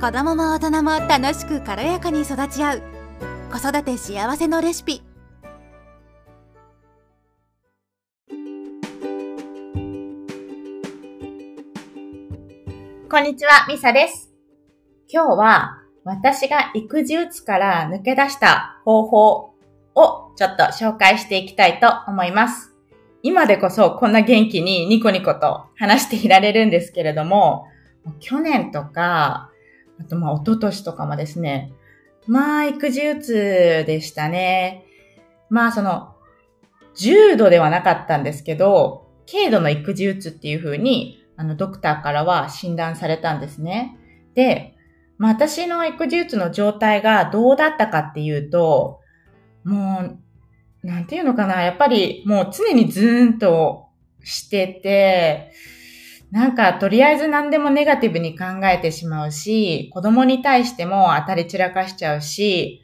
子供も大人も楽しく軽やかに育ち合う子育て幸せのレシピこんにちは、ミサです。今日は私が育児うつから抜け出した方法をちょっと紹介していきたいと思います。今でこそこんな元気にニコニコと話していられるんですけれども、去年とか、あとまあ一昨年とかもですね、まあ育児うつでしたね。まあその、重度ではなかったんですけど、軽度の育児うつっていう風にあの、ドクターからは診断されたんですね。で、まあ、私の育児うつの状態がどうだったかっていうと、もう、なんていうのかな、やっぱりもう常にズーンとしてて、なんかとりあえず何でもネガティブに考えてしまうし、子供に対しても当たり散らかしちゃうし、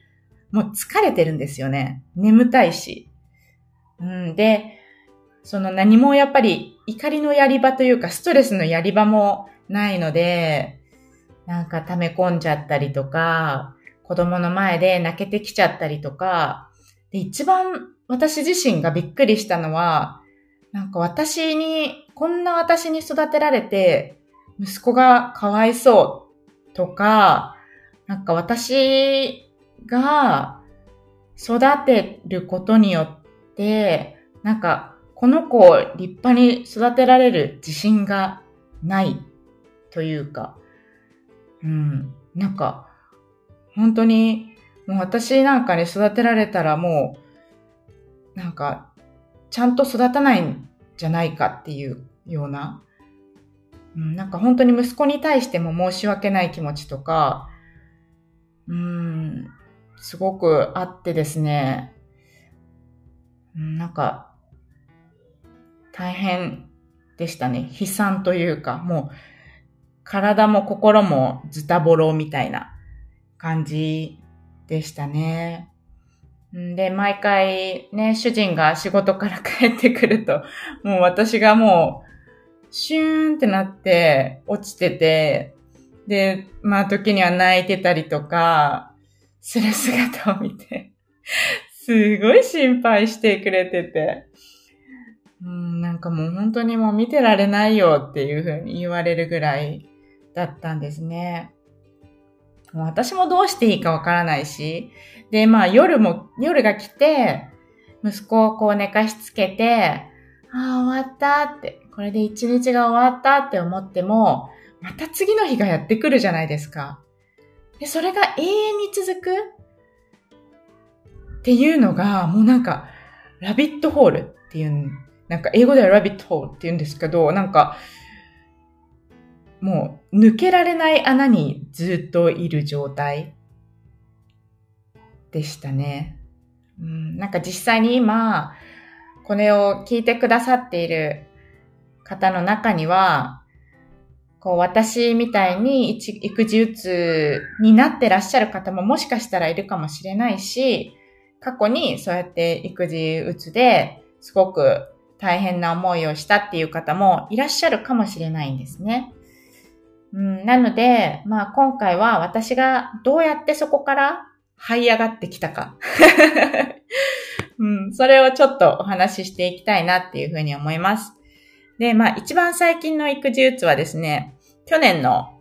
もう疲れてるんですよね。眠たいし。うん、で、その何もやっぱり怒りのやり場というかストレスのやり場もないので、なんか溜め込んじゃったりとか、子供の前で泣けてきちゃったりとか、で一番私自身がびっくりしたのは、なんか私に、こんな私に育てられて、息子がかわいそうとか、なんか私が育てることによって、なんかこの子を立派に育てられる自信がないというか、うん、なんか、本当に、もう私なんかに育てられたらもう、なんか、ちゃんと育たないんじゃないかっていうような、うん、なんか本当に息子に対しても申し訳ない気持ちとか、うん、すごくあってですね、うんなんか、大変でしたね。悲惨というか、もう、体も心もズタボロみたいな感じでしたね。で、毎回ね、主人が仕事から帰ってくると、もう私がもう、シューンってなって落ちてて、で、まあ時には泣いてたりとか、する姿を見て、すごい心配してくれてて、うん、なんかもう本当にもう見てられないよっていう風に言われるぐらいだったんですね。もう私もどうしていいかわからないし、で、まあ夜も、夜が来て、息子をこう寝かしつけて、ああ、終わったって、これで一日が終わったって思っても、また次の日がやってくるじゃないですか。で、それが永遠に続く？っていうのが、もうなんか、ラビットホールっていう、なんか英語ではラビットホールって言うんですけど、なんか、もう抜けられない穴にずっといる状態でしたね。うん、なんか実際に今、これを聞いてくださっている方の中には、こう私みたいに育児うつになってらっしゃる方ももしかしたらいるかもしれないし、過去にそうやって育児うつですごく大変な思いをしたっていう方もいらっしゃるかもしれないんですね。うん、なので、まあ今回は私がどうやってそこから這い上がってきたか。うん、それをちょっとお話ししていきたいなっていうふうに思います。で、まあ一番最近の育児うつはですね、去年の、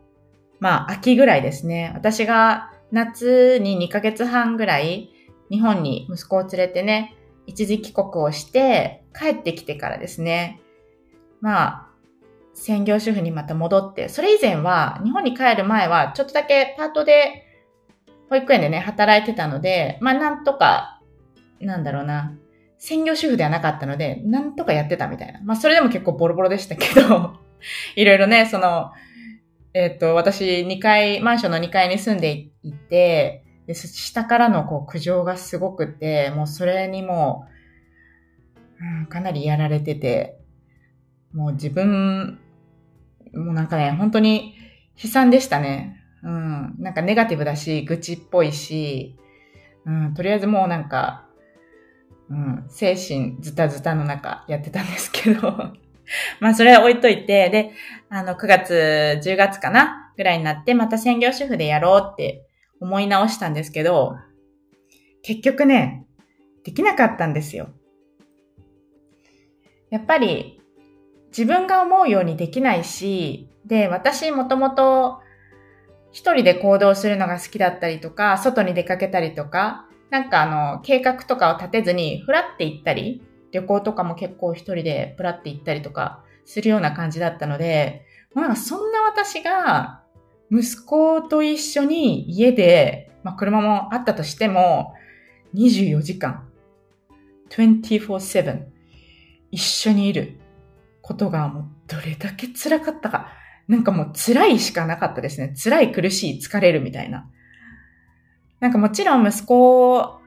まあ秋ぐらいですね。私が夏に2ヶ月半ぐらい日本に息子を連れてね、一時帰国をして帰ってきてからですね。まあ、専業主婦にまた戻って、それ以前は日本に帰る前はちょっとだけパートで保育園でね、働いてたので、まあなんとか、なんだろうな、専業主婦ではなかったので、なんとかやってたみたいな。まあそれでも結構ボロボロでしたけど、いろいろね、その、えっ、と、私2階、マンションの2階に住んでいて、で下からのこう苦情がすごくて、もうそれにも、うん、かなりやられてて、もう自分、もうなんかね、本当に悲惨でしたね。うん。なんかネガティブだし、愚痴っぽいし、うん、とりあえずもうなんか、うん、精神ズタズタの中やってたんですけど、まあそれは置いといて、で、あの9月、10月かな？ぐらいになってまた専業主婦でやろうって思い直したんですけど、結局ね、できなかったんですよ。やっぱり自分が思うようにできないし、で、私もともと一人で行動するのが好きだったりとか、外に出かけたりとか、なんかあの、計画とかを立てずに、ふらって行ったり、旅行とかも結構一人でふらって行ったりとかするような感じだったので、まあそんな私が、息子と一緒に家で、まあ車もあったとしても、24時間、24-7、一緒にいる。ことがもうどれだけ辛かったか。なんかもう辛いしかなかったですね。辛い、苦しい、疲れるみたいな。なんかもちろん息子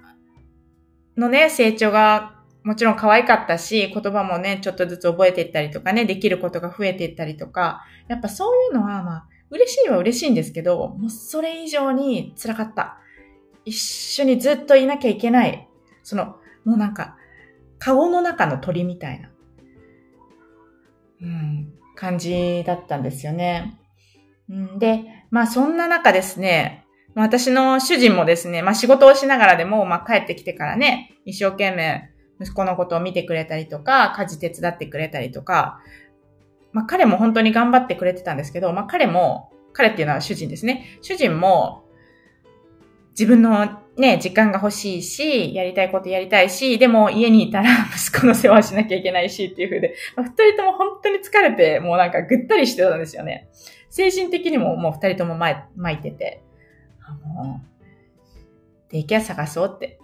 のね、成長がもちろん可愛かったし、言葉もね、ちょっとずつ覚えていったりとかね、できることが増えていったりとか、やっぱそういうのはまあ、嬉しいは嬉しいんですけど、もうそれ以上に辛かった。一緒にずっといなきゃいけない。その、もうなんか、顔の中の鳥みたいな、うん、感じだったんですよね。で、まあそんな中ですね、私の主人もですね、まあ仕事をしながらでも、まあ帰ってきてからね、一生懸命息子のことを見てくれたりとか、家事手伝ってくれたりとか、まあ彼も本当に頑張ってくれてたんですけど、まあ彼も、彼っていうのは主人ですね。主人も自分のね、時間が欲しいし、やりたいことやりたいし、でも家にいたら 息子の世話しなきゃいけないしっていう風で、二人とも本当に疲れて、もうなんかぐったりしてたんですよね。精神的にももう二人とも巻いてて、あもう、デイケア探そうって、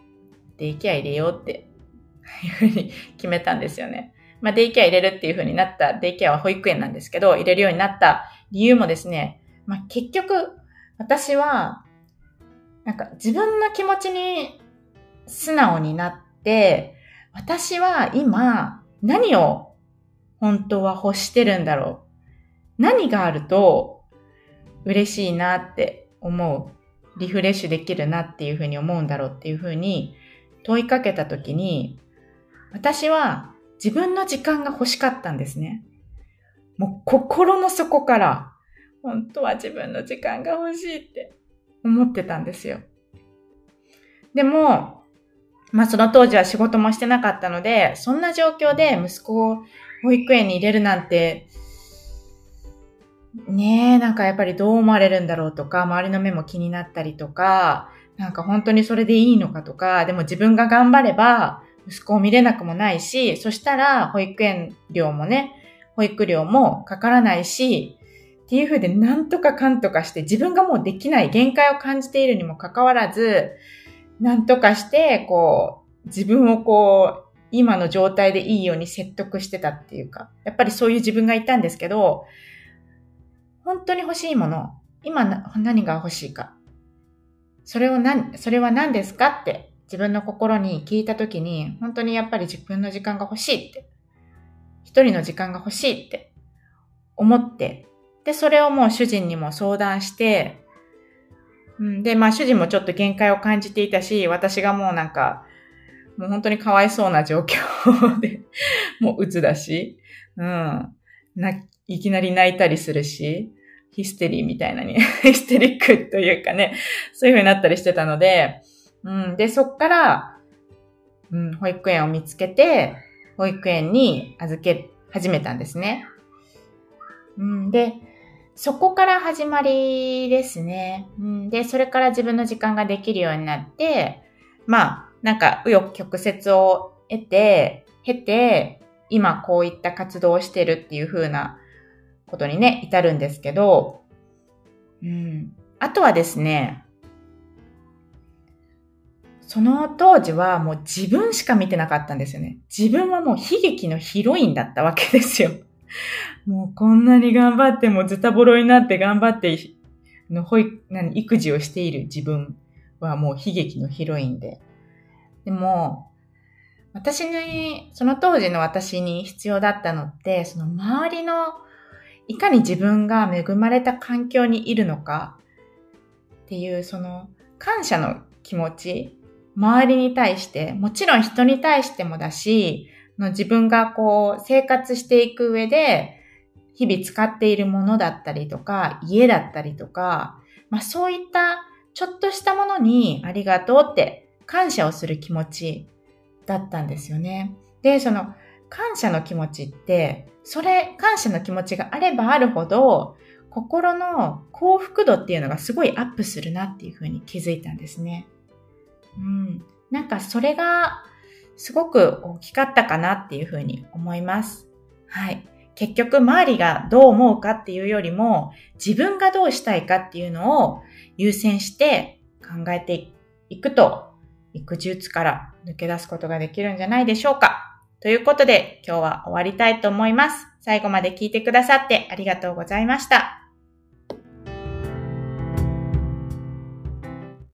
デイケア入れようって、いうふうに決めたんですよね。まあ、デイケア入れるっていう風になった、デイケアは保育園なんですけど、入れるようになった理由もですね、まあ、結局、私は、なんか自分の気持ちに素直になって、私は今何を本当は欲してるんだろう。何があると嬉しいなって思う。リフレッシュできるなっていうふうに思うんだろうっていうふうに問いかけたときに、私は自分の時間が欲しかったんですね。もう心の底から、本当は自分の時間が欲しいって思ってたんですよ。でも、まあその当時は仕事もしてなかったので、そんな状況で息子を保育園に入れるなんて、ねえ、なんかやっぱりどう思われるんだろうとか、周りの目も気になったりとか、なんか本当にそれでいいのかとか、でも自分が頑張れば息子を見れなくもないし、そしたら保育園料もね、保育料もかからないし、っていうふうでなんとかかんとかして自分がもうできない限界を感じているにもかかわらず、なんとかして、こう、自分をこう、今の状態でいいように説得してたっていうか、やっぱりそういう自分がいたんですけど、本当に欲しいもの、今何が欲しいか。それを何、それは何ですかって自分の心に聞いたときに、本当にやっぱり自分の時間が欲しいって、一人の時間が欲しいって思って、で、それをもう主人にも相談して、うん、で、まあ主人もちょっと限界を感じていたし、私がもうなんか、もう本当にかわいそうな状況で、もう鬱だし、うん、いきなり泣いたりするし、ヒステリーみたいなに、ヒステリックというかね、そういう風になったりしてたので、うん、で、そっから、うん、保育園を見つけて、保育園に預け始めたんですね。うん、で、そこから始まりですね。うん、で、それから自分の時間ができるようになって、まあ、なんか、右翼曲折を得て、経て、今こういった活動をしてるっていう風なことにね、至るんですけど、うん。あとはですね、その当時はもう自分しか見てなかったんですよね。自分はもう悲劇のヒロインだったわけですよ。もうこんなに頑張ってもズタボロになって頑張っての保育、何、育児をしている自分はもう悲劇のヒロインで。でも、私に、その当時の私に必要だったのって、その周りの、いかに自分が恵まれた環境にいるのかっていう、その感謝の気持ち、周りに対して、もちろん人に対してもだし、の自分がこう生活していく上で、日々使っているものだったりとか、家だったりとか、まあそういったちょっとしたものにありがとうって感謝をする気持ちだったんですよね。で、その感謝の気持ちって、それ、感謝の気持ちがあればあるほど、心の幸福度っていうのがすごいアップするなっていうふうに気づいたんですね。うん。なんかそれがすごく大きかったかなっていうふうに思います。はい。結局周りがどう思うかっていうよりも自分がどうしたいかっていうのを優先して考えていくと育児術から抜け出すことができるんじゃないでしょうか。ということで今日は終わりたいと思います。最後まで聞いてくださってありがとうございました。